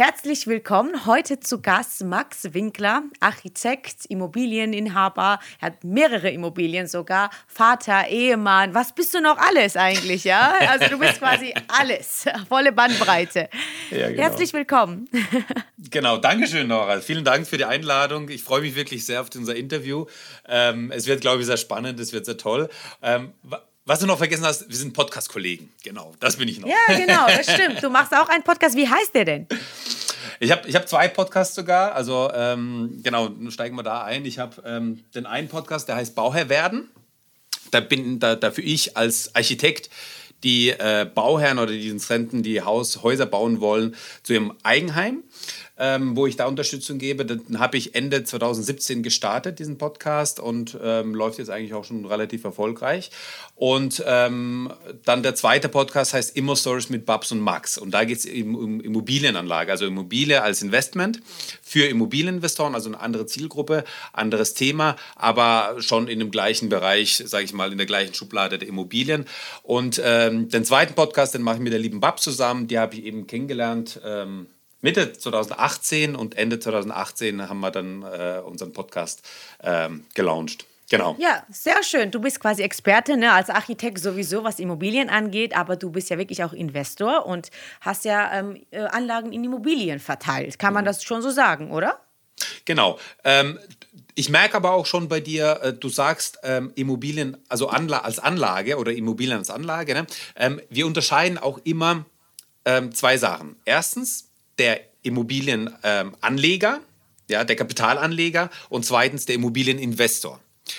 herzlich willkommen. Heute zu Gast Max Winkler, Architekt, Immobilieninhaber. Er hat mehrere Immobilien sogar. Vater, Ehemann. Was bist du noch alles eigentlich, ja? Also du bist quasi alles. Volle Bandbreite. Ja, genau. Herzlich willkommen. Genau, Dankeschön, Nora. Vielen Dank für die Einladung. Ich freue mich wirklich sehr auf unser Interview. Ähm, es wird, glaube ich, sehr spannend. Es wird sehr toll. Was du noch vergessen hast, wir sind Podcast-Kollegen. Genau, das bin ich noch. Ja, genau, das stimmt. Du machst auch einen Podcast. Wie heißt der denn? Ich habe ich hab zwei Podcasts sogar. Also, ähm, genau, steigen wir da ein. Ich habe ähm, den einen Podcast, der heißt Bauherr werden. Da bin da, dafür ich als Architekt die äh, Bauherren oder die Interessenten, die Haus, Häuser bauen wollen, zu ihrem Eigenheim ähm, wo ich da Unterstützung gebe. Dann habe ich Ende 2017 gestartet, diesen Podcast, und ähm, läuft jetzt eigentlich auch schon relativ erfolgreich. Und ähm, dann der zweite Podcast heißt Immo Stories mit Babs und Max. Und da geht es um Immobilienanlage, also Immobilie als Investment für Immobilieninvestoren, also eine andere Zielgruppe, anderes Thema, aber schon in dem gleichen Bereich, sage ich mal, in der gleichen Schublade der Immobilien. Und ähm, den zweiten Podcast, den mache ich mit der lieben Babs zusammen, die habe ich eben kennengelernt. Ähm, Mitte 2018 und Ende 2018 haben wir dann äh, unseren Podcast ähm, gelauncht. Genau. Ja, sehr schön. Du bist quasi Experte, ne, als Architekt sowieso, was Immobilien angeht, aber du bist ja wirklich auch Investor und hast ja ähm, äh, Anlagen in Immobilien verteilt. Kann man das schon so sagen, oder? Genau. Ähm, ich merke aber auch schon bei dir, äh, du sagst ähm, Immobilien, also Anla als Anlage oder Immobilien als Anlage. Ne? Ähm, wir unterscheiden auch immer ähm, zwei Sachen. Erstens, der Immobilienanleger, ähm, ja, der Kapitalanleger und zweitens der Immobilieninvestor.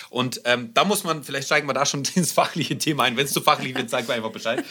Und ähm, da muss man, vielleicht steigen wir da schon ins fachliche Thema ein. Wenn es zu fachlich wird, sag mir einfach Bescheid.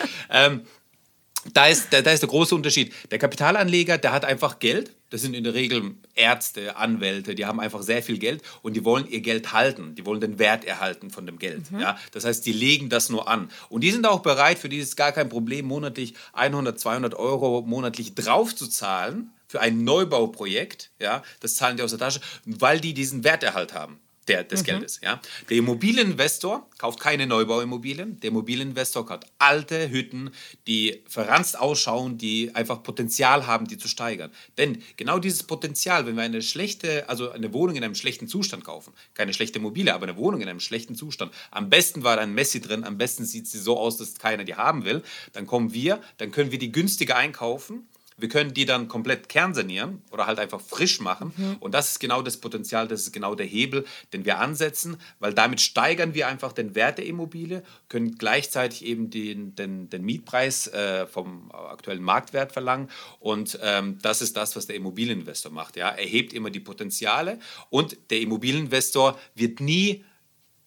Da ist, da, da ist der große Unterschied. Der Kapitalanleger, der hat einfach Geld. Das sind in der Regel Ärzte, Anwälte, die haben einfach sehr viel Geld und die wollen ihr Geld halten. Die wollen den Wert erhalten von dem Geld. Mhm. Ja? Das heißt, die legen das nur an. Und die sind auch bereit, für dieses gar kein Problem, monatlich 100, 200 Euro monatlich draufzuzahlen für ein Neubauprojekt. Ja? Das zahlen die aus der Tasche, weil die diesen Werterhalt haben der, des mhm. Geldes. Ja? Der Immobilieninvestor kauft keine Neubauimmobilien. Der Immobilieninvestor kauft alte Hütten, die verranzt ausschauen, die einfach Potenzial haben, die zu steigern. Denn genau dieses Potenzial, wenn wir eine schlechte, also eine Wohnung in einem schlechten Zustand kaufen, keine schlechte Immobilie, aber eine Wohnung in einem schlechten Zustand, am besten war da ein Messi drin, am besten sieht sie so aus, dass keiner die haben will, dann kommen wir, dann können wir die günstiger einkaufen wir können die dann komplett kernsanieren oder halt einfach frisch machen. Mhm. Und das ist genau das Potenzial, das ist genau der Hebel, den wir ansetzen, weil damit steigern wir einfach den Wert der Immobilie, können gleichzeitig eben den, den, den Mietpreis äh, vom aktuellen Marktwert verlangen. Und ähm, das ist das, was der Immobilieninvestor macht. Ja? Er hebt immer die Potenziale und der Immobilieninvestor wird nie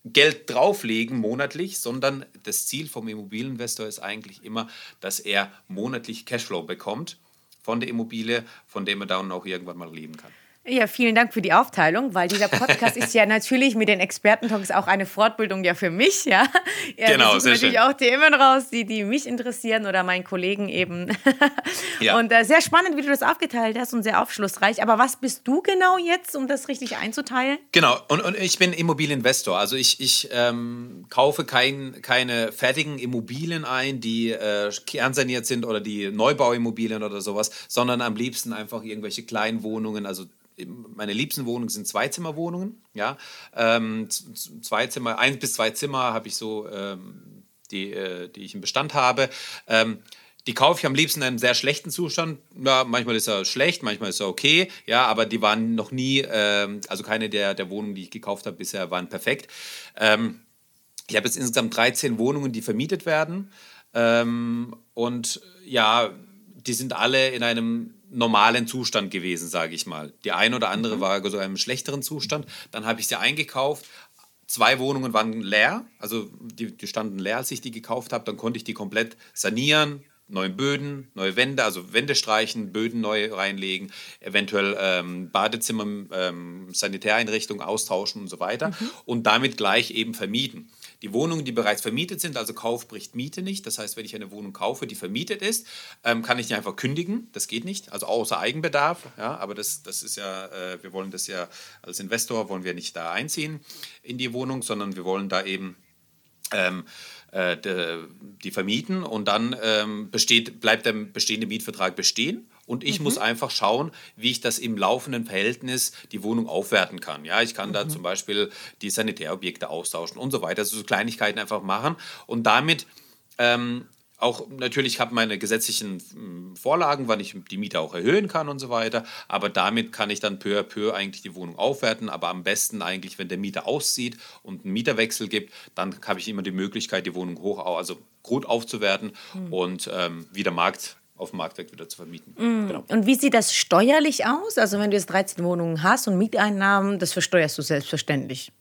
Geld drauflegen monatlich, sondern das Ziel vom Immobilieninvestor ist eigentlich immer, dass er monatlich Cashflow bekommt von der Immobilie, von dem man dann auch irgendwann mal leben kann. Ja, vielen Dank für die Aufteilung, weil dieser Podcast ist ja natürlich mit den Experten-Talks auch eine Fortbildung ja für mich, ja. ja genau, sehr natürlich schön. auch Themen raus, die, die mich interessieren oder meinen Kollegen eben. ja. Und äh, sehr spannend, wie du das aufgeteilt hast und sehr aufschlussreich. Aber was bist du genau jetzt, um das richtig einzuteilen? Genau, und, und ich bin Immobilieninvestor. Also ich, ich ähm, kaufe kein, keine fertigen Immobilien ein, die äh, kernsaniert sind oder die Neubauimmobilien oder sowas, sondern am liebsten einfach irgendwelche kleinen Wohnungen, also meine liebsten Wohnungen sind Zweizimmerwohnungen. Ja? Ähm, zwei Zimmer, ein bis zwei Zimmer habe ich so, ähm, die, äh, die ich im Bestand habe. Ähm, die kaufe ich am liebsten in einem sehr schlechten Zustand. Ja, manchmal ist er schlecht, manchmal ist er okay. Ja, aber die waren noch nie, ähm, also keine der, der Wohnungen, die ich gekauft habe bisher, waren perfekt. Ähm, ich habe jetzt insgesamt 13 Wohnungen, die vermietet werden. Ähm, und ja, die sind alle in einem normalen Zustand gewesen, sage ich mal. Die eine oder andere mhm. war sogar einem schlechteren Zustand. Dann habe ich sie eingekauft. Zwei Wohnungen waren leer, also die, die standen leer, als ich die gekauft habe. Dann konnte ich die komplett sanieren, neue Böden, neue Wände, also Wände streichen, Böden neu reinlegen, eventuell ähm, Badezimmer, ähm, Sanitäreinrichtungen austauschen und so weiter mhm. und damit gleich eben vermieten. Die Wohnungen, die bereits vermietet sind, also Kauf bricht Miete nicht. Das heißt, wenn ich eine Wohnung kaufe, die vermietet ist, ähm, kann ich nicht einfach kündigen. Das geht nicht, also außer Eigenbedarf. Ja, aber das, das ist ja, äh, wir wollen das ja als Investor, wollen wir nicht da einziehen in die Wohnung, sondern wir wollen da eben ähm, äh, die vermieten und dann ähm, besteht, bleibt der bestehende Mietvertrag bestehen und ich mhm. muss einfach schauen, wie ich das im laufenden Verhältnis die Wohnung aufwerten kann. Ja, ich kann mhm. da zum Beispiel die Sanitärobjekte austauschen und so weiter, also so Kleinigkeiten einfach machen und damit ähm, auch natürlich habe meine gesetzlichen hm, Vorlagen, wann ich die Miete auch erhöhen kann und so weiter. Aber damit kann ich dann peu à peu eigentlich die Wohnung aufwerten. Aber am besten eigentlich, wenn der Mieter auszieht und einen Mieterwechsel gibt, dann habe ich immer die Möglichkeit, die Wohnung hoch, also gut aufzuwerten mhm. und ähm, wieder Markt auf dem Marktwert wieder zu vermieten. Mhm. Genau. Und wie sieht das steuerlich aus? Also wenn du jetzt 13 Wohnungen hast und Mieteinnahmen, das versteuerst du selbstverständlich.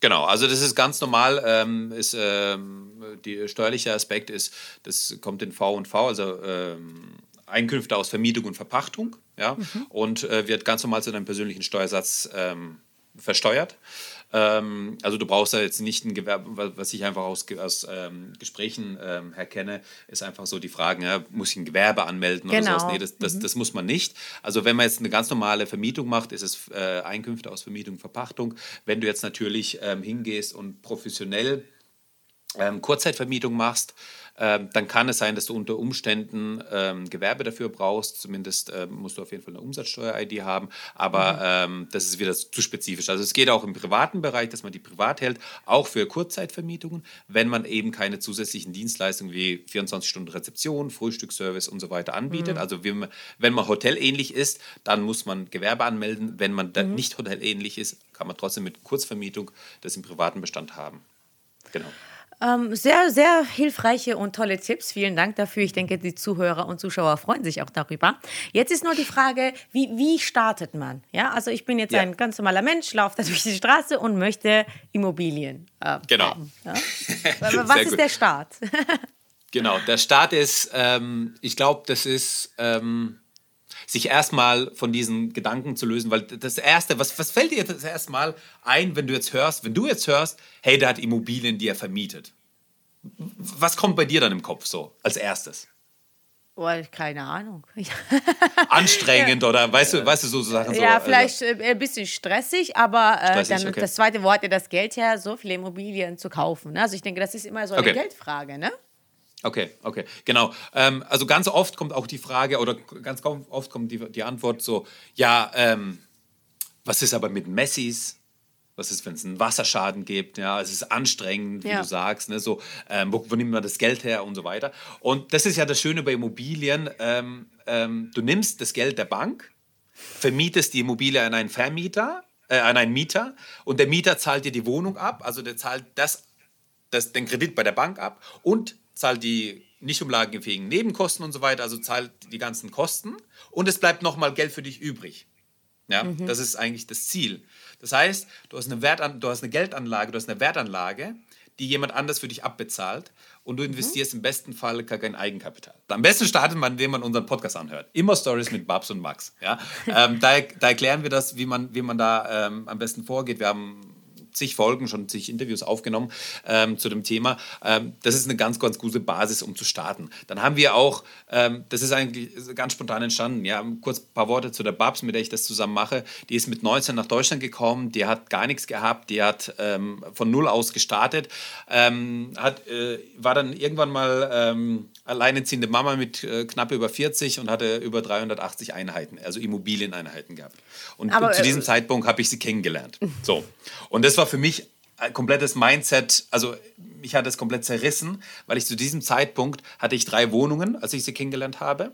Genau, also das ist ganz normal. Ähm, ist, ähm, der steuerliche Aspekt ist, das kommt in V und V, also ähm, Einkünfte aus Vermietung und Verpachtung, ja, mhm. und äh, wird ganz normal zu deinem persönlichen Steuersatz ähm, versteuert. Ähm, also du brauchst da jetzt nicht ein Gewerbe, was ich einfach aus, aus ähm, Gesprächen ähm, herkenne, ist einfach so die Fragen, ja, muss ich ein Gewerbe anmelden genau. oder sowas? Nee, das, das, mhm. das, muss man nicht. Also wenn man jetzt eine ganz normale Vermietung macht, ist es äh, Einkünfte aus Vermietung, Verpachtung. Wenn du jetzt natürlich ähm, hingehst und professionell ähm, Kurzzeitvermietung machst, ähm, dann kann es sein, dass du unter Umständen ähm, Gewerbe dafür brauchst. Zumindest ähm, musst du auf jeden Fall eine Umsatzsteuer-ID haben. Aber mhm. Ähm, das ist wieder zu spezifisch. Also es geht auch im privaten Bereich, dass man die privat hält, auch für Kurzzeitvermietungen, wenn man eben keine zusätzlichen Dienstleistungen wie 24 Stunden Rezeption, Frühstücksservice und so weiter anbietet. Mhm. Also wenn man, wenn man hotelähnlich ist, dann muss man Gewerbe anmelden. Wenn man mhm. nicht hotelähnlich ist, kann man trotzdem mit Kurzvermietung das im privaten Bestand haben. Genau. Ähm, sehr, sehr hilfreiche und tolle Tipps. Vielen Dank dafür. Ich denke, die Zuhörer und Zuschauer freuen sich auch darüber. Jetzt ist nur die Frage, wie, wie startet man? Ja, also ich bin jetzt ja. ein ganz normaler Mensch, laufe da durch die Straße und möchte Immobilien. Äh, genau. Ja? Was ist der Start? genau, der Start ist, ähm, ich glaube, das ist. Ähm sich erstmal von diesen Gedanken zu lösen, weil das Erste, was, was fällt dir das erstmal ein, wenn du jetzt hörst, wenn du jetzt hörst, hey, der hat Immobilien, die er vermietet. Was kommt bei dir dann im Kopf so als erstes? Oh, keine Ahnung. Anstrengend ja. oder weißt du, weißt du so Sachen? So, ja, also vielleicht also. ein bisschen stressig, aber äh, stressig, dann okay. das zweite Wort ja das Geld her, so viele Immobilien zu kaufen. Ne? Also ich denke, das ist immer so eine okay. Geldfrage, ne? Okay, okay, genau. Ähm, also ganz oft kommt auch die Frage oder ganz oft kommt die, die Antwort so, ja, ähm, was ist aber mit Messis? Was ist, wenn es einen Wasserschaden gibt? Ja, es ist anstrengend, wie ja. du sagst. Ne? So, ähm, wo, wo, nimmt man das Geld her und so weiter. Und das ist ja das Schöne bei Immobilien. Ähm, ähm, du nimmst das Geld der Bank, vermietest die Immobilie an einen Vermieter, äh, an einen Mieter und der Mieter zahlt dir die Wohnung ab, also der zahlt das, das, den Kredit bei der Bank ab und zahlt die nicht umlagenfähigen Nebenkosten und so weiter, also zahlt die ganzen Kosten und es bleibt nochmal Geld für dich übrig. Ja, mhm. das ist eigentlich das Ziel. Das heißt, du hast, eine Wertan du hast eine Geldanlage, du hast eine Wertanlage, die jemand anders für dich abbezahlt und du mhm. investierst mhm. im besten Fall gar kein Eigenkapital. Am besten startet man, indem man unseren Podcast anhört. Immer Stories mit Babs und Max. Ja? ähm, da, da, erklären wir das, wie man, wie man da ähm, am besten vorgeht. Wir haben zig Folgen, schon zig Interviews aufgenommen ähm, zu dem Thema. Ähm, das ist eine ganz, ganz gute Basis, um zu starten. Dann haben wir auch, ähm, das ist eigentlich ganz spontan entstanden, ja, kurz ein paar Worte zu der Babs, mit der ich das zusammen mache. Die ist mit 19 nach Deutschland gekommen, die hat gar nichts gehabt, die hat ähm, von null aus gestartet, ähm, hat, äh, war dann irgendwann mal ähm, alleinerziehende Mama mit äh, knapp über 40 und hatte über 380 Einheiten, also Immobilieneinheiten gehabt. Und Aber, zu diesem äh, Zeitpunkt habe ich sie kennengelernt. So. Und das war für mich ein komplettes Mindset, also mich hat das komplett zerrissen, weil ich zu diesem Zeitpunkt hatte ich drei Wohnungen, als ich sie kennengelernt habe.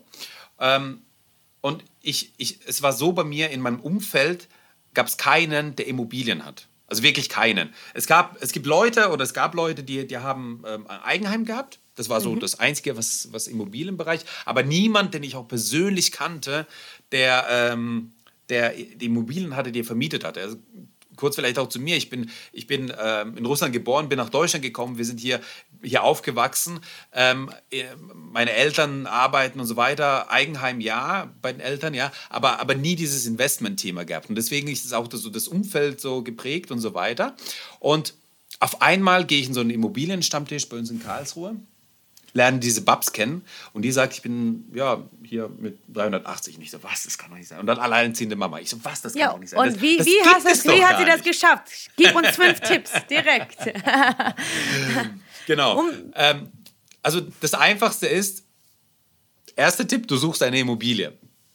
Ähm, und ich, ich, es war so bei mir in meinem Umfeld, gab es keinen, der Immobilien hat. Also wirklich keinen. Es, gab, es gibt Leute oder es gab Leute, die, die haben ähm, ein Eigenheim gehabt. Das war so mhm. das Einzige, was, was Immobilienbereich. Aber niemand, den ich auch persönlich kannte, der, ähm, der die Immobilien hatte, die er vermietet hat. Also, kurz vielleicht auch zu mir. Ich bin, ich bin ähm, in Russland geboren, bin nach Deutschland gekommen. Wir sind hier, hier aufgewachsen. Ähm, äh, meine Eltern arbeiten und so weiter. Eigenheim ja, bei den Eltern ja, aber, aber nie dieses Investment-Thema gehabt. Und deswegen ist es auch das, so das Umfeld so geprägt und so weiter. Und auf einmal gehe ich in so einen Immobilienstammtisch bei uns in Karlsruhe lernen diese Babs kennen und die sagt, ich bin ja hier mit 380. Nicht so, was, das kann doch nicht sein. Und dann alleinerziehende Mama. Ich so, was, das kann doch nicht sein. Und das, wie, das wie, hast das, wie hat sie das geschafft? Gib uns fünf Tipps, direkt. genau. Um, ähm, also das Einfachste ist, erster Tipp, du suchst eine Immobilie.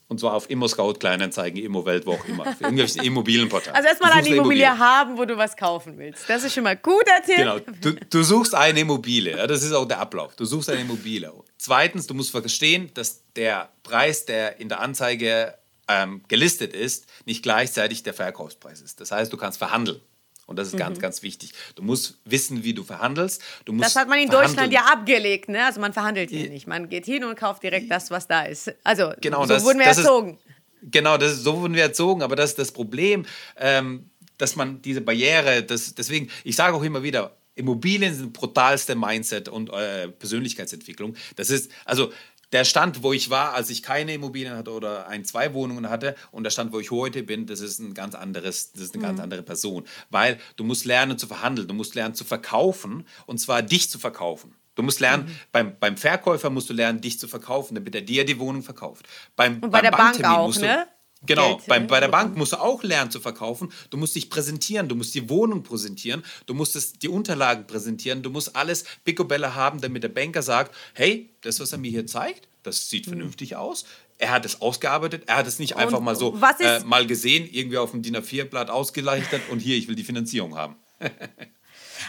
Und zwar auf Immo-Scout, Kleinanzeigen, Immo-Welt, wo auch immer. irgendwelche Immobilienportale. Also erstmal eine Immobilie, Immobilie, haben, wo du was kaufen willst. Das ist schon mal gut erzählt. Genau. Du, du suchst eine Immobilie. Ja, das ist auch der Ablauf. Du suchst eine Immobilie. Zweitens, du musst verstehen, dass der Preis, der in der Anzeige ähm, gelistet ist, nicht gleichzeitig der Verkaufspreis ist. Das heißt, du kannst verhandeln. Und das ist mhm. ganz, ganz wichtig. Du musst wissen, wie du verhandelst. Du musst das hat man in Deutschland ja abgelegt. Ne? Also man verhandelt hier nicht. Man geht hin und kauft direkt das, was da ist. Also genau, so das, wurden wir erzogen. Ist, genau, das, so wurden wir erzogen. Aber das ist das Problem, ähm, dass man diese Barriere, das, deswegen, ich sage auch immer wieder, Immobilien sind brutalste Mindset und äh, Persönlichkeitsentwicklung. Das ist, also der Stand, wo ich war, als ich keine Immobilien hatte oder ein, zwei Wohnungen hatte und der Stand, wo ich heute bin, das ist ein ganz anderes, das ist eine mhm. ganz andere Person. Weil du musst lernen zu verhandeln, du musst lernen zu verkaufen und zwar dich zu verkaufen. Du musst lernen, mhm. beim, beim Verkäufer musst du lernen, dich zu verkaufen, damit er dir die Wohnung verkauft. Beim, und bei beim der Bank auch, du, ne? Genau, bei, bei der Bank musst du auch lernen zu verkaufen. Du musst dich präsentieren, du musst die Wohnung präsentieren, du musst es, die Unterlagen präsentieren, du musst alles Picobelle haben, damit der Banker sagt, hey, das, was er mir hier zeigt, das sieht mhm. vernünftig aus. Er hat es ausgearbeitet, er hat es nicht einfach mal so äh, mal gesehen, irgendwie auf dem DIN A4-Blatt ausgeleuchtet und hier, ich will die Finanzierung haben.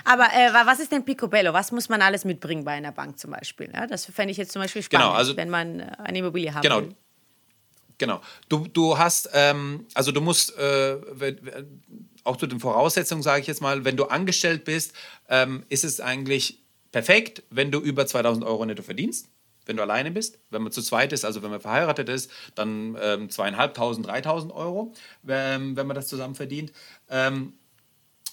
Aber äh, was ist denn Picobello? Was muss man alles mitbringen bei einer Bank zum Beispiel? Ja, das fände ich jetzt zum Beispiel genau, spannend, genau, also, wenn man äh, eine Immobilie haben genau, will. Genau. Du, du hast, ähm, also du musst, äh, auch zu den Voraussetzungen sage ich jetzt mal, wenn du angestellt bist, ähm, ist es eigentlich perfekt, wenn du über 2000 Euro netto verdienst wenn du alleine bist. Wenn man zu zweit ist, also wenn man verheiratet ist, dann ähm, zweieinhalbtausend, dreitausend Euro, ähm, wenn man das zusammen verdient. Ähm,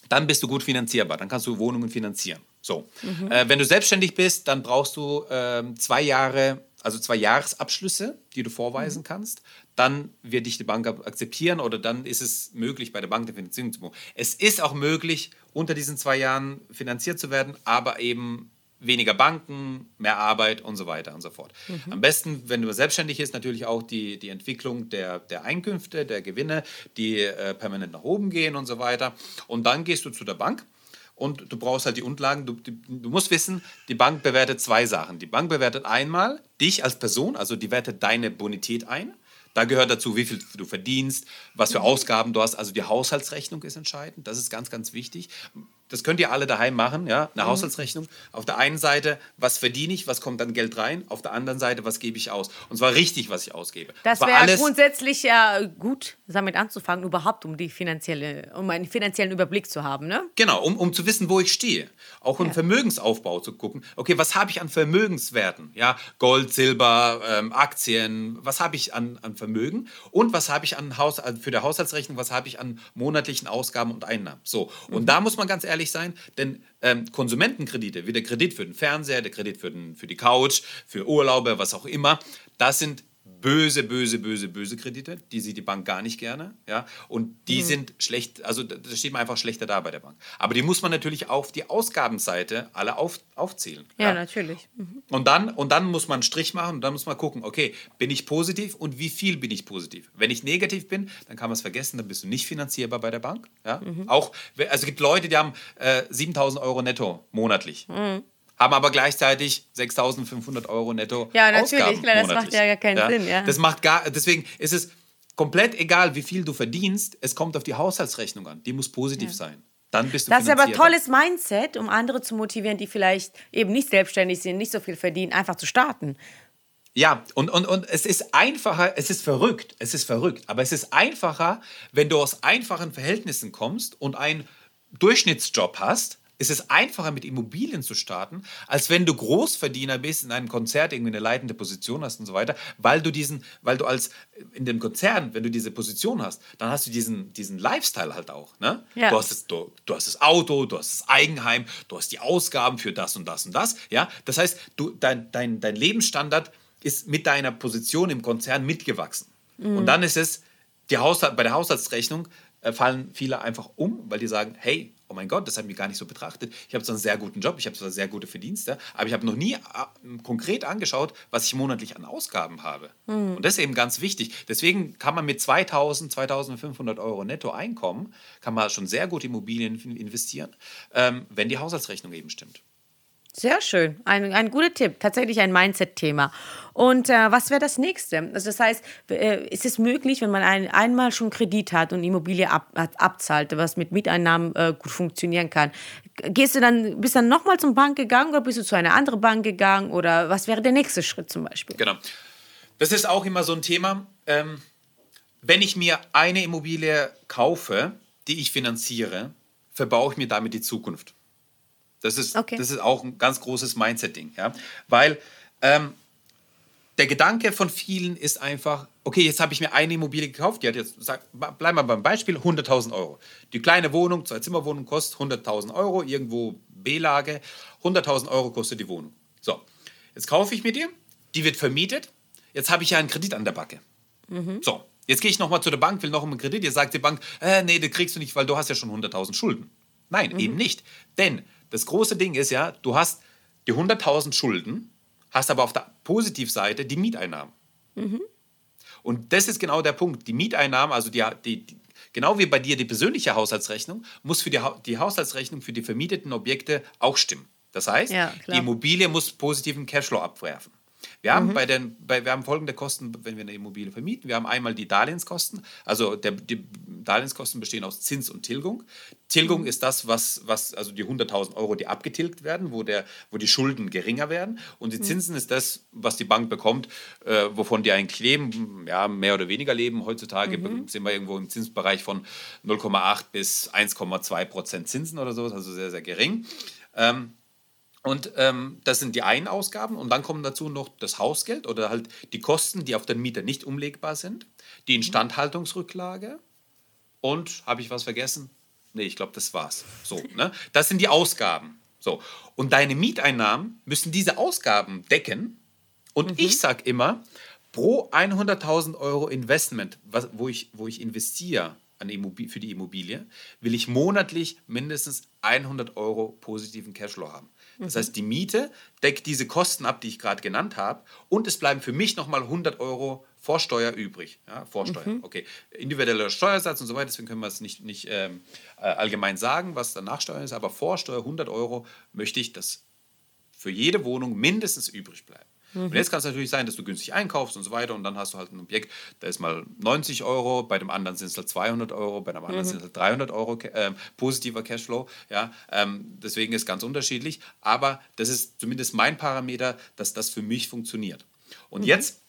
dann bist du gut finanzierbar, dann kannst du Wohnungen finanzieren. So. Mhm. Äh, wenn du selbstständig bist, dann brauchst du ähm, zwei Jahre, also zwei Jahresabschlüsse, die du vorweisen mhm. kannst. Dann wird dich die Bank akzeptieren oder dann ist es möglich, bei der Bank eine Finanzierung zu bekommen. Es ist auch möglich, unter diesen zwei Jahren finanziert zu werden, aber eben weniger Banken, mehr Arbeit und so weiter und so fort. Mhm. Am besten, wenn du selbstständig bist, natürlich auch die, die Entwicklung der, der Einkünfte, der Gewinne, die äh, permanent nach oben gehen und so weiter. Und dann gehst du zu der Bank und du brauchst halt die Unterlagen. Du, du, du, musst wissen, die Bank bewertet zwei Sachen. Die Bank bewertet einmal dich als Person, also die wertet deine Bonität ein. Da gehört dazu, wie viel du verdienst, was für. Ausgaben du hast. Also die Haushaltsrechnung ist entscheidend. Das ist ganz, ganz wichtig das könnt ihr alle daheim machen, ja, eine mhm. Haushaltsrechnung. Auf der einen Seite, was verdiene ich, was kommt dann Geld rein, auf der anderen Seite, was gebe ich aus. Und zwar richtig, was ich ausgebe. Das wäre grundsätzlich ja gut, damit anzufangen, überhaupt um die finanzielle, um einen finanziellen Überblick zu haben, ne? Genau, um, um zu wissen, wo ich stehe. Auch um ja. Vermögensaufbau zu gucken. Okay, was habe ich an Vermögenswerten? Ja, Gold, Silber, ähm, Aktien, was habe ich an, an Vermögen? Und was habe ich an Haus, für die Haushaltsrechnung, was habe ich an monatlichen Ausgaben und Einnahmen? So, und mhm. da muss man ganz ehrlich ehrlich sein, denn ähm, Konsumentenkredite, wie der Kredit für den Fernseher, der Kredit für, den, für die Couch, für Urlaube, was auch immer, das sind böse, böse, böse, böse Kredite. Die sieht die Bank gar nicht gerne. Ja? Und die mhm. sind schlecht, also da steht man einfach schlechter da bei der Bank. Aber die muss man natürlich auf die Ausgabenseite alle auf, aufzählen. Ja, ja? natürlich. Mhm. Und, dann, und dann muss man einen Strich machen und dann muss man gucken, okay, bin ich positiv und wie viel bin ich positiv? Wenn ich negativ bin, dann kann man es vergessen, dann bist du nicht finanzierbar bei der Bank. Ja? Mhm. Auch, also es gibt Leute, die haben äh, 7000 Euro netto monatlich. Haben aber gleichzeitig 6.500 Euro netto. Ja, natürlich, klar, das macht ja gar keinen ja? Sinn. Ja. Das macht gar, deswegen ist es komplett egal, wie viel du verdienst, es kommt auf die Haushaltsrechnung an. Die muss positiv ja. sein. Dann bist du Das ist aber ein tolles Mindset, um andere zu motivieren, die vielleicht eben nicht selbstständig sind, nicht so viel verdienen, einfach zu starten. Ja, und, und, und es ist einfacher, es ist verrückt, es ist verrückt, aber es ist einfacher, wenn du aus einfachen Verhältnissen kommst und einen Durchschnittsjob hast, ist es einfacher, mit Immobilien zu starten, als wenn du Großverdiener bist, in einem Konzert irgendwie eine leitende Position hast und so weiter, weil du diesen, weil du als in dem Konzern, wenn du diese Position hast, dann hast du diesen, diesen Lifestyle halt auch. Ne? Ja. Du, hast das, du, du hast das Auto, du hast das Eigenheim, du hast die Ausgaben für das und das und das. Ja? Das heißt, du, dein, dein, dein Lebensstandard ist mit deiner Position im Konzern mitgewachsen. Mhm. Und dann ist es, die Haushalt, bei der Haushaltsrechnung äh, fallen viele einfach um, weil die sagen, hey, oh mein Gott, das haben wir gar nicht so betrachtet. Ich habe zwar einen sehr guten Job, ich habe zwar sehr gute Verdienste, aber ich habe noch nie äh, konkret angeschaut, was ich monatlich an Ausgaben habe. Mhm. Und das ist eben ganz wichtig. Deswegen kann man mit 2000, 2500 Euro netto Einkommen, kann man schon sehr gut Immobilien investieren, ähm, wenn die Haushaltsrechnung eben stimmt. Sehr schön. Ein, ein guter Tipp. Tatsächlich ein Mindset-Thema. Und äh, was wäre das nächste? Also das heißt, äh, ist es möglich, wenn man ein, einmal schon Kredit hat und Immobilie ab, abzahlt, was mit Mieteinnahmen äh, gut funktionieren kann, gehst du dann, bist dann nochmal zum Bank gegangen oder bist du zu einer anderen Bank gegangen oder was wäre der nächste Schritt zum Beispiel? Genau. Das ist auch immer so ein Thema. Ähm, wenn ich mir eine Immobilie kaufe, die ich finanziere, verbaue ich mir damit die Zukunft. Das ist, okay. das ist auch ein ganz großes Mindset-Ding. Ja? Weil ähm, der Gedanke von vielen ist einfach, okay, jetzt habe ich mir eine Immobilie gekauft, die hat jetzt, sag, bleib mal beim Beispiel, 100.000 Euro. Die kleine Wohnung, Zwei-Zimmer-Wohnung kostet 100.000 Euro, irgendwo B-Lage, 100.000 Euro kostet die Wohnung. So, jetzt kaufe ich mir die, die wird vermietet, jetzt habe ich ja einen Kredit an der Backe. Mhm. So, jetzt gehe ich nochmal zu der Bank, will noch einen Kredit, jetzt sagt die Bank, äh, nee, das kriegst du nicht, weil du hast ja schon 100.000 Schulden. Nein, mhm. eben nicht. Denn das große Ding ist ja, du hast die 100.000 Schulden, hast aber auf der Positivseite die Mieteinnahmen. Mhm. Und das ist genau der Punkt. Die Mieteinnahmen, also die, die, die, genau wie bei dir die persönliche Haushaltsrechnung, muss für die, die Haushaltsrechnung für die vermieteten Objekte auch stimmen. Das heißt, ja, die Immobilie muss positiven Cashflow abwerfen. Wir haben, mhm. bei den, bei, wir haben folgende Kosten, wenn wir eine Immobilie vermieten. Wir haben einmal die Darlehenskosten. Also der, die Darlehenskosten bestehen aus Zins und Tilgung. Tilgung mhm. ist das, was, was also die 100.000 Euro, die abgetilgt werden, wo, der, wo die Schulden geringer werden. Und die mhm. Zinsen mhm. ist das, was die Bank bekommt, äh, wovon die eigentlich leben, ja, mehr oder weniger leben. Heutzutage mhm. sind wir irgendwo im Zinsbereich von 0,8 bis 1,2 Prozent Zinsen oder so, also sehr, sehr gering. Ähm, und ähm, das sind die einen Ausgaben und dann kommen dazu noch das Hausgeld oder halt die Kosten, die auf den Mieter nicht umlegbar sind, die Instandhaltungsrücklage und habe ich was vergessen? Nee, ich glaube, das war's. So, ne? Das sind die Ausgaben. So. Und deine Mieteinnahmen müssen diese Ausgaben decken. Und mhm. ich sage immer, pro 100.000 Euro Investment, was, wo, ich, wo ich investiere an Immobilie, für die Immobilie, will ich monatlich mindestens 100 Euro positiven Cashflow haben. Das mhm. heißt, die Miete deckt diese Kosten ab, die ich gerade genannt habe, und es bleiben für mich nochmal 100 Euro Vorsteuer übrig. Ja, Vorsteuer, mhm. okay. Individueller Steuersatz und so weiter, deswegen können wir es nicht, nicht ähm, äh, allgemein sagen, was dann Nachsteuer ist, aber Vorsteuer 100 Euro möchte ich, dass für jede Wohnung mindestens übrig bleibt. Mhm. Und jetzt kann es natürlich sein, dass du günstig einkaufst und so weiter und dann hast du halt ein Objekt, da ist mal 90 Euro, bei dem anderen sind es halt 200 Euro, bei dem anderen mhm. sind es halt 300 Euro äh, positiver Cashflow. Ja? Ähm, deswegen ist es ganz unterschiedlich, aber das ist zumindest mein Parameter, dass das für mich funktioniert. Und mhm. jetzt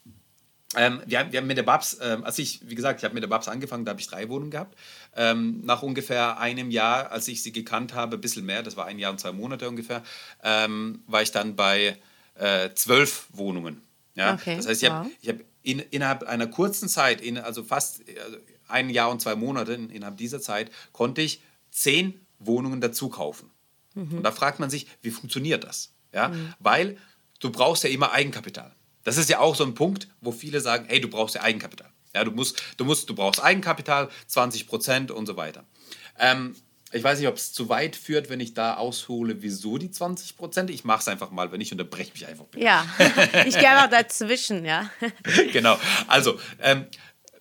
ähm, wir, haben, wir haben mit der Babs, ähm, als ich, wie gesagt, ich habe mit der Babs angefangen, da habe ich drei Wohnungen gehabt. Ähm, nach ungefähr einem Jahr, als ich sie gekannt habe, ein bisschen mehr, das war ein Jahr und zwei Monate ungefähr, ähm, war ich dann bei äh, zwölf Wohnungen. Ja? Okay, das heißt, ich habe hab in, innerhalb einer kurzen Zeit, in, also fast also ein Jahr und zwei Monate, innerhalb dieser Zeit, konnte ich zehn Wohnungen dazu kaufen. Mhm. Und da fragt man sich, wie funktioniert das? Ja? Mhm. Weil du brauchst ja immer Eigenkapital. Das ist ja auch so ein Punkt, wo viele sagen, hey, du brauchst ja Eigenkapital. Ja, du, musst, du, musst, du brauchst Eigenkapital, 20 Prozent und so weiter. Ähm, ich weiß nicht, ob es zu weit führt, wenn ich da aushole, wieso die 20 Prozent. Ich mache es einfach mal, wenn ich unterbreche mich einfach. Bitte. Ja, ich gehe einfach dazwischen, ja. genau. Also, ähm,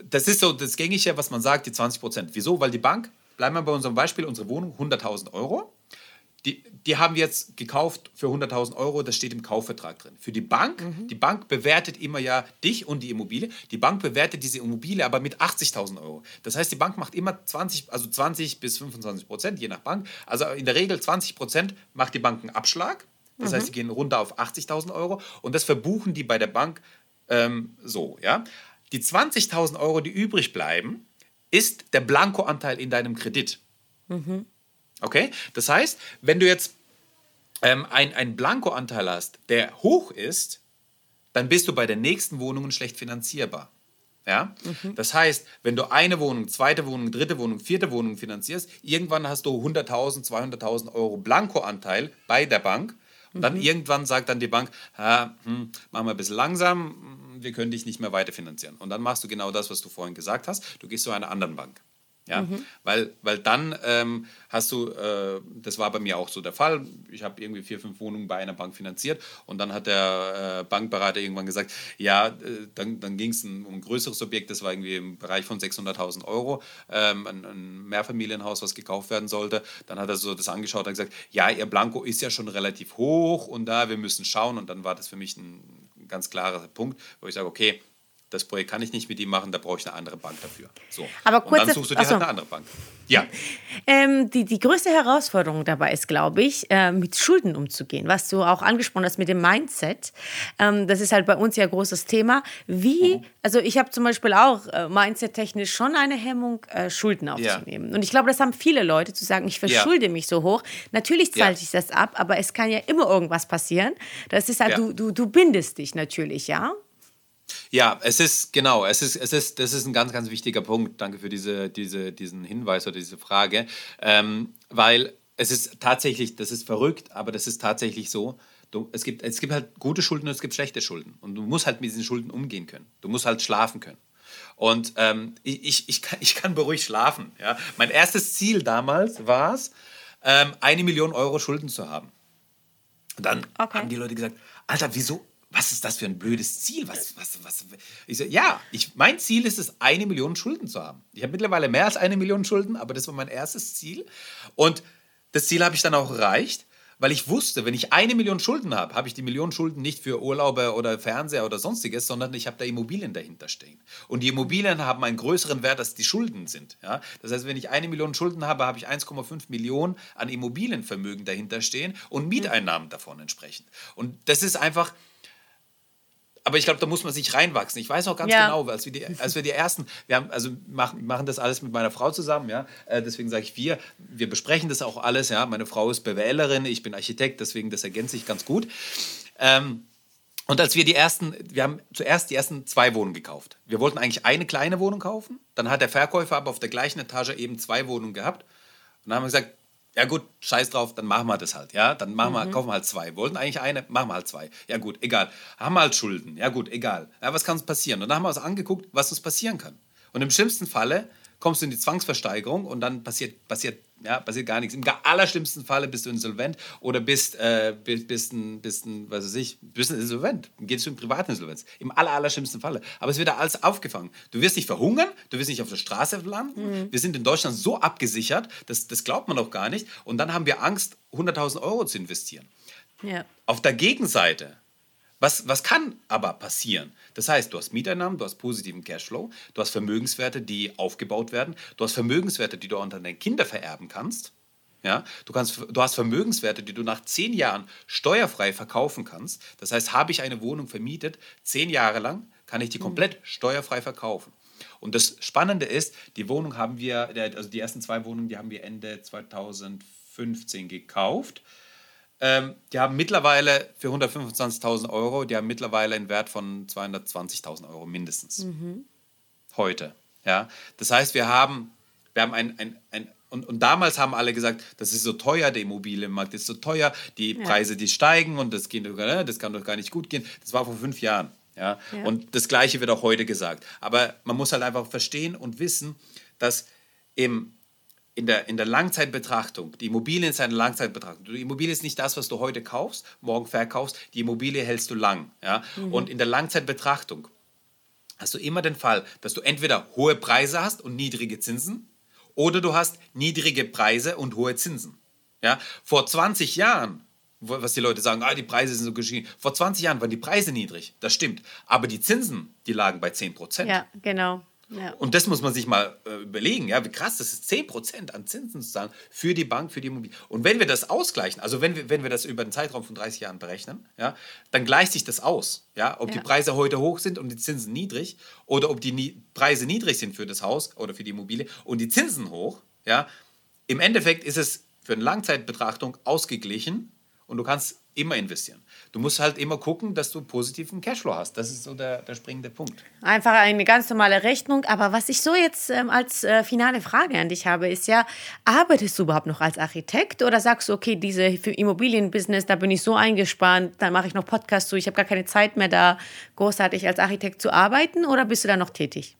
das ist so das Gängige, was man sagt, die 20 Prozent. Wieso? Weil die Bank, bleiben wir bei unserem Beispiel, unsere Wohnung 100.000 Euro. Die, die haben wir jetzt gekauft für 100.000 Euro, das steht im Kaufvertrag drin. Für die Bank, mhm. die Bank bewertet immer ja dich und die Immobilie. Die Bank bewertet diese Immobilie aber mit 80.000 Euro. Das heißt, die Bank macht immer 20, also 20 bis 25 Prozent, je nach Bank. Also in der Regel 20 Prozent macht die Bank einen Abschlag. Das mhm. heißt, sie gehen runter auf 80.000 Euro und das verbuchen die bei der Bank ähm, so. Ja? Die 20.000 Euro, die übrig bleiben, ist der Blankoanteil in deinem Kredit. Mhm. Okay? Das heißt, wenn du jetzt ähm, einen Blankoanteil hast, der hoch ist, dann bist du bei der nächsten Wohnung schlecht finanzierbar. Ja? Mhm. Das heißt, wenn du eine Wohnung, zweite Wohnung, dritte Wohnung, vierte Wohnung finanzierst, irgendwann hast du 100.000, 200.000 Euro Blankoanteil bei der Bank. Und dann mhm. irgendwann sagt dann die Bank, hm, machen wir ein bisschen langsam, wir können dich nicht mehr weiter finanzieren. Und dann machst du genau das, was du vorhin gesagt hast. Du gehst zu einer anderen Bank. Ja, mhm. weil, weil dann ähm, hast du, äh, das war bei mir auch so der Fall, ich habe irgendwie vier, fünf Wohnungen bei einer Bank finanziert und dann hat der äh, Bankberater irgendwann gesagt, ja, äh, dann, dann ging es um ein größeres Objekt, das war irgendwie im Bereich von 600.000 Euro, ähm, ein, ein, Mehrfamilienhaus, was gekauft werden sollte. Dann hat er so das angeschaut und gesagt, ja, ihr Blanco ist ja schon relativ hoch und da, wir müssen schauen und dann war das für mich ein ganz klarer Punkt, wo ich sage, okay, das Projekt kann ich nicht mit ihm machen, da brauche ich eine andere Bank dafür. So. Aber kurz, und dann suchst du dir halt eine andere Bank. Ja. Ähm, die, die größte Herausforderung dabei ist, glaube ich, äh, mit Schulden umzugehen, was du auch angesprochen hast mit dem Mindset. Ähm, das ist halt bei uns ja ein großes Thema. Wie, mhm. also ich habe zum Beispiel auch äh, mindset-technisch schon eine Hemmung, äh, Schulden aufzunehmen. Ja. Und ich glaube, das haben viele Leute, zu sagen, ich verschulde ja. mich so hoch. Natürlich zahle ja. ich das ab, aber es kann ja immer irgendwas passieren. Das ist halt, du, du, du bindest dich natürlich, ja. Ja, es ist genau, es ist, es ist, das ist ein ganz, ganz wichtiger Punkt. Danke für diese, diese, diesen Hinweis oder diese Frage, ähm, weil es ist tatsächlich, das ist verrückt, aber das ist tatsächlich so. Du, es, gibt, es gibt halt gute Schulden und es gibt schlechte Schulden. Und du musst halt mit diesen Schulden umgehen können. Du musst halt schlafen können. Und ähm, ich, ich, kann, ich kann beruhigt schlafen. Ja? Mein erstes Ziel damals war es, ähm, eine Million Euro Schulden zu haben. Und dann okay. haben die Leute gesagt, Alter, wieso was ist das für ein blödes Ziel? Was, was, was? Ich so, ja, ich, mein Ziel ist es, eine Million Schulden zu haben. Ich habe mittlerweile mehr als eine Million Schulden, aber das war mein erstes Ziel. Und das Ziel habe ich dann auch erreicht, weil ich wusste, wenn ich eine Million Schulden habe, habe ich die Million Schulden nicht für Urlaube oder Fernseher oder sonstiges, sondern ich habe da Immobilien dahinter stehen. Und die Immobilien haben einen größeren Wert, als die Schulden sind. Ja? Das heißt, wenn ich eine Million Schulden habe, habe ich 1,5 Millionen an Immobilienvermögen dahinter stehen und Mieteinnahmen davon entsprechend. Und das ist einfach aber ich glaube, da muss man sich reinwachsen. Ich weiß noch ganz ja. genau, als wir, die, als wir die ersten, wir haben, also machen, machen das alles mit meiner Frau zusammen, ja. Äh, deswegen sage ich wir, wir besprechen das auch alles, ja. Meine Frau ist BWLerin, ich bin Architekt, deswegen das ergänzt sich ganz gut. Ähm, und als wir die ersten, wir haben zuerst die ersten zwei Wohnungen gekauft. Wir wollten eigentlich eine kleine Wohnung kaufen, dann hat der Verkäufer aber auf der gleichen Etage eben zwei Wohnungen gehabt. Und dann haben wir gesagt, ja gut, scheiß drauf, dann machen wir das halt, ja, dann machen wir, mhm. kaufen wir halt zwei. Wollten eigentlich eine, machen wir halt zwei. Ja gut, egal. Haben wir halt Schulden, ja gut, egal. Ja, was kann uns passieren? Und dann haben wir uns angeguckt, was uns passieren kann. Und im schlimmsten Falle kommst du in die Zwangsversteigerung und dann passiert, passiert, ja, passiert gar nichts. Im allerschlimmsten Falle bist du insolvent oder bist, äh, bist, bist, ein, bist ein, was weiß ich, bist ein insolvent. Gehst du in Privatinsolvenz. Im aller, allerschlimmsten Falle. Aber es wird da alles aufgefangen. Du wirst nicht verhungern, du wirst nicht auf der Straße landen. Mhm. Wir sind in Deutschland so abgesichert, das, das glaubt man auch gar nicht. Und dann haben wir Angst, 100.000 Euro zu investieren. Ja. Auf der Gegenseite was, was kann aber passieren? Das heißt, du hast Mieteinnahmen, du hast positiven Cashflow, du hast Vermögenswerte, die aufgebaut werden, du hast Vermögenswerte, die du unter deine Kinder vererben kannst. Ja, du, kannst, du hast Vermögenswerte, die du nach zehn Jahren steuerfrei verkaufen kannst. Das heißt, habe ich eine Wohnung vermietet, zehn Jahre lang, kann ich die mhm. komplett steuerfrei verkaufen. Und das Spannende ist, die Wohnung haben wir, also die ersten zwei Wohnungen, die haben wir Ende 2015 gekauft. Ähm, die haben mittlerweile für 125.000 Euro, die haben mittlerweile einen Wert von 220.000 Euro mindestens. Mhm. Heute. Ja? Das heißt, wir haben, wir haben ein, ein, ein und, und, damals haben alle gesagt, das ist so teuer, der Immobilienmarkt ist so teuer, die ja. Preise, die steigen und das, geht, ne, das kann doch gar nicht gut gehen. Das war vor fünf Jahren. Ja? ja? Und das Gleiche wird auch heute gesagt. Aber man muss halt einfach verstehen und wissen, dass im in der, in der Langzeitbetrachtung, die Immobilie ist eine Langzeitbetrachtung. Die Immobilie ist nicht das, was du heute kaufst, morgen verkaufst. Die Immobilie hältst du lang. Ja? Mhm. Und in der Langzeitbetrachtung hast du immer den Fall, dass du entweder hohe Preise hast und niedrige Zinsen oder du hast niedrige Preise und hohe Zinsen. Ja? Vor 20 Jahren, was die Leute sagen, ah, die Preise sind so gestiegen. Vor 20 Jahren waren die Preise niedrig, das stimmt. Aber die Zinsen, die lagen bei 10 Prozent. Ja, genau. Ja. Und das muss man sich mal äh, überlegen, ja, wie krass das ist, 10% an Zinsen zu zahlen für die Bank, für die Immobilie. Und wenn wir das ausgleichen, also wenn wir, wenn wir das über einen Zeitraum von 30 Jahren berechnen, ja, dann gleicht sich das aus. Ja, ob ja. die Preise heute hoch sind und die Zinsen niedrig oder ob die Nie Preise niedrig sind für das Haus oder für die Immobilie und die Zinsen hoch, ja, im Endeffekt ist es für eine Langzeitbetrachtung ausgeglichen und du kannst immer investieren. Du musst halt immer gucken, dass du positiven Cashflow hast. Das ist so der, der springende Punkt. Einfach eine ganz normale Rechnung. Aber was ich so jetzt ähm, als äh, finale Frage an dich habe, ist ja, arbeitest du überhaupt noch als Architekt oder sagst du, okay, diese für Immobilienbusiness, da bin ich so eingespannt, dann mache ich noch Podcast zu, ich habe gar keine Zeit mehr da, großartig als Architekt zu arbeiten oder bist du da noch tätig?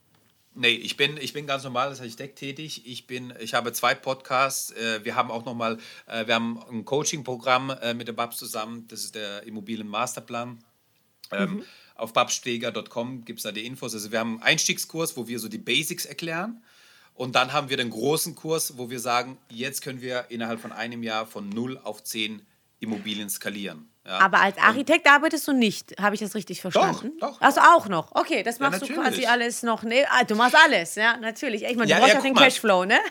Nee, ich bin, ich bin ganz normal als Architekt tätig. Ich, bin, ich habe zwei Podcasts. Äh, wir haben auch nochmal, äh, wir haben ein Coaching-Programm äh, mit der Babs zusammen. Das ist der Immobilien-Masterplan. Ähm, mhm. Auf babssteger.com gibt es da die Infos. Also wir haben einen Einstiegskurs, wo wir so die Basics erklären. Und dann haben wir den großen Kurs, wo wir sagen, jetzt können wir innerhalb von einem Jahr von 0 auf 10 Immobilien skalieren. Ja. Aber als Architekt arbeitest du nicht, habe ich das richtig verstanden? Doch, doch. Also auch noch. Okay, das machst ja, du quasi alles noch. Ne? Ah, du machst alles, ja, natürlich. Ich meine, du ja, brauchst ja, auch den Cashflow, ne?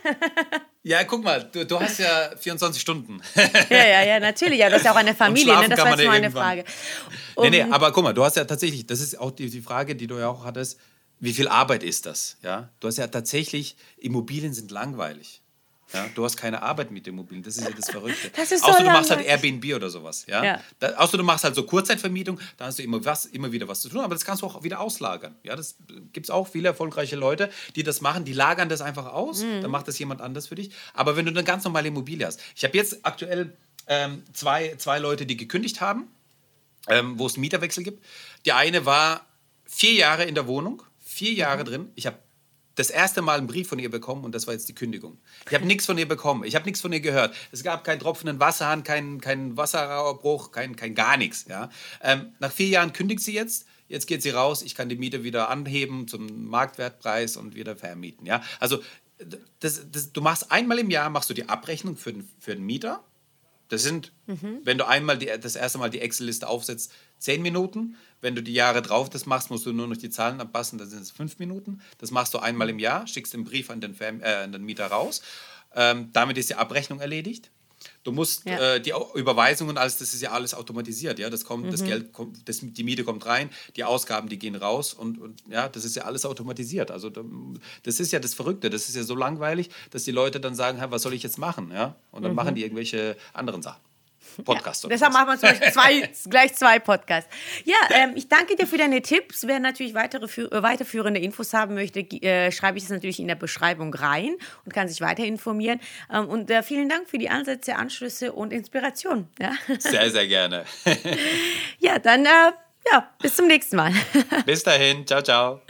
Ja, guck mal, du, du hast ja 24 Stunden. ja, ja, ja, natürlich. Ja, du hast ja auch eine Familie, ne? Das war jetzt mal eine Frage. Um, nee, nee, aber guck mal, du hast ja tatsächlich, das ist auch die, die Frage, die du ja auch hattest, wie viel Arbeit ist das? Ja? Du hast ja tatsächlich, Immobilien sind langweilig. Ja, du hast keine Arbeit mit Immobilien, das ist ja das Verrückte. Das ist so außer du machst halt Airbnb oder sowas. Ja? ja. Da, außer du machst halt so Kurzzeitvermietung, da hast du immer, was, immer wieder was zu tun, aber das kannst du auch wieder auslagern. Ja, das gibt es auch viele erfolgreiche Leute, die das machen, die lagern das einfach aus, mhm. dann macht das jemand anders für dich. Aber wenn du eine ganz normale Immobilie hast, ich habe jetzt aktuell ähm, zwei, zwei Leute, die gekündigt haben, ähm, wo es einen Mieterwechsel gibt. Die eine war vier Jahre in der Wohnung, vier Jahre mhm. drin. Ich habe das erste Mal einen Brief von ihr bekommen und das war jetzt die Kündigung. Ich habe nichts von ihr bekommen, ich habe nichts von ihr gehört. Es gab keinen tropfenden Wasserhahn, keinen kein Wasserrohrbruch, kein, kein gar nichts. Ja? Ähm, nach vier Jahren kündigt sie jetzt. Jetzt geht sie raus, ich kann die Miete wieder anheben zum Marktwertpreis und wieder vermieten. Ja? Also das, das, du machst einmal im Jahr machst du die Abrechnung für, für den Mieter. Das sind, mhm. wenn du einmal die, das erste Mal die Excel-Liste aufsetzt, zehn Minuten. Wenn du die Jahre drauf das machst, musst du nur noch die Zahlen anpassen, dann sind es fünf Minuten. Das machst du einmal im Jahr, schickst den Brief an den, Verm äh, an den Mieter raus. Ähm, damit ist die Abrechnung erledigt. Du musst ja. äh, die Überweisungen, alles, das ist ja alles automatisiert, ja. Das kommt, mhm. das Geld kommt, das, die Miete kommt rein, die Ausgaben, die gehen raus und, und ja, das ist ja alles automatisiert. Also das ist ja das Verrückte, das ist ja so langweilig, dass die Leute dann sagen, was soll ich jetzt machen, ja? Und dann mhm. machen die irgendwelche anderen Sachen. Podcast. Ja, deshalb machen wir zum Beispiel zwei, gleich zwei Podcasts. Ja, ähm, ich danke dir für deine Tipps. Wer natürlich weitere, äh, weiterführende Infos haben möchte, äh, schreibe ich das natürlich in der Beschreibung rein und kann sich weiter informieren. Ähm, und äh, vielen Dank für die Ansätze, Anschlüsse und Inspiration. Ja? Sehr, sehr gerne. ja, dann äh, ja, bis zum nächsten Mal. bis dahin. Ciao, ciao.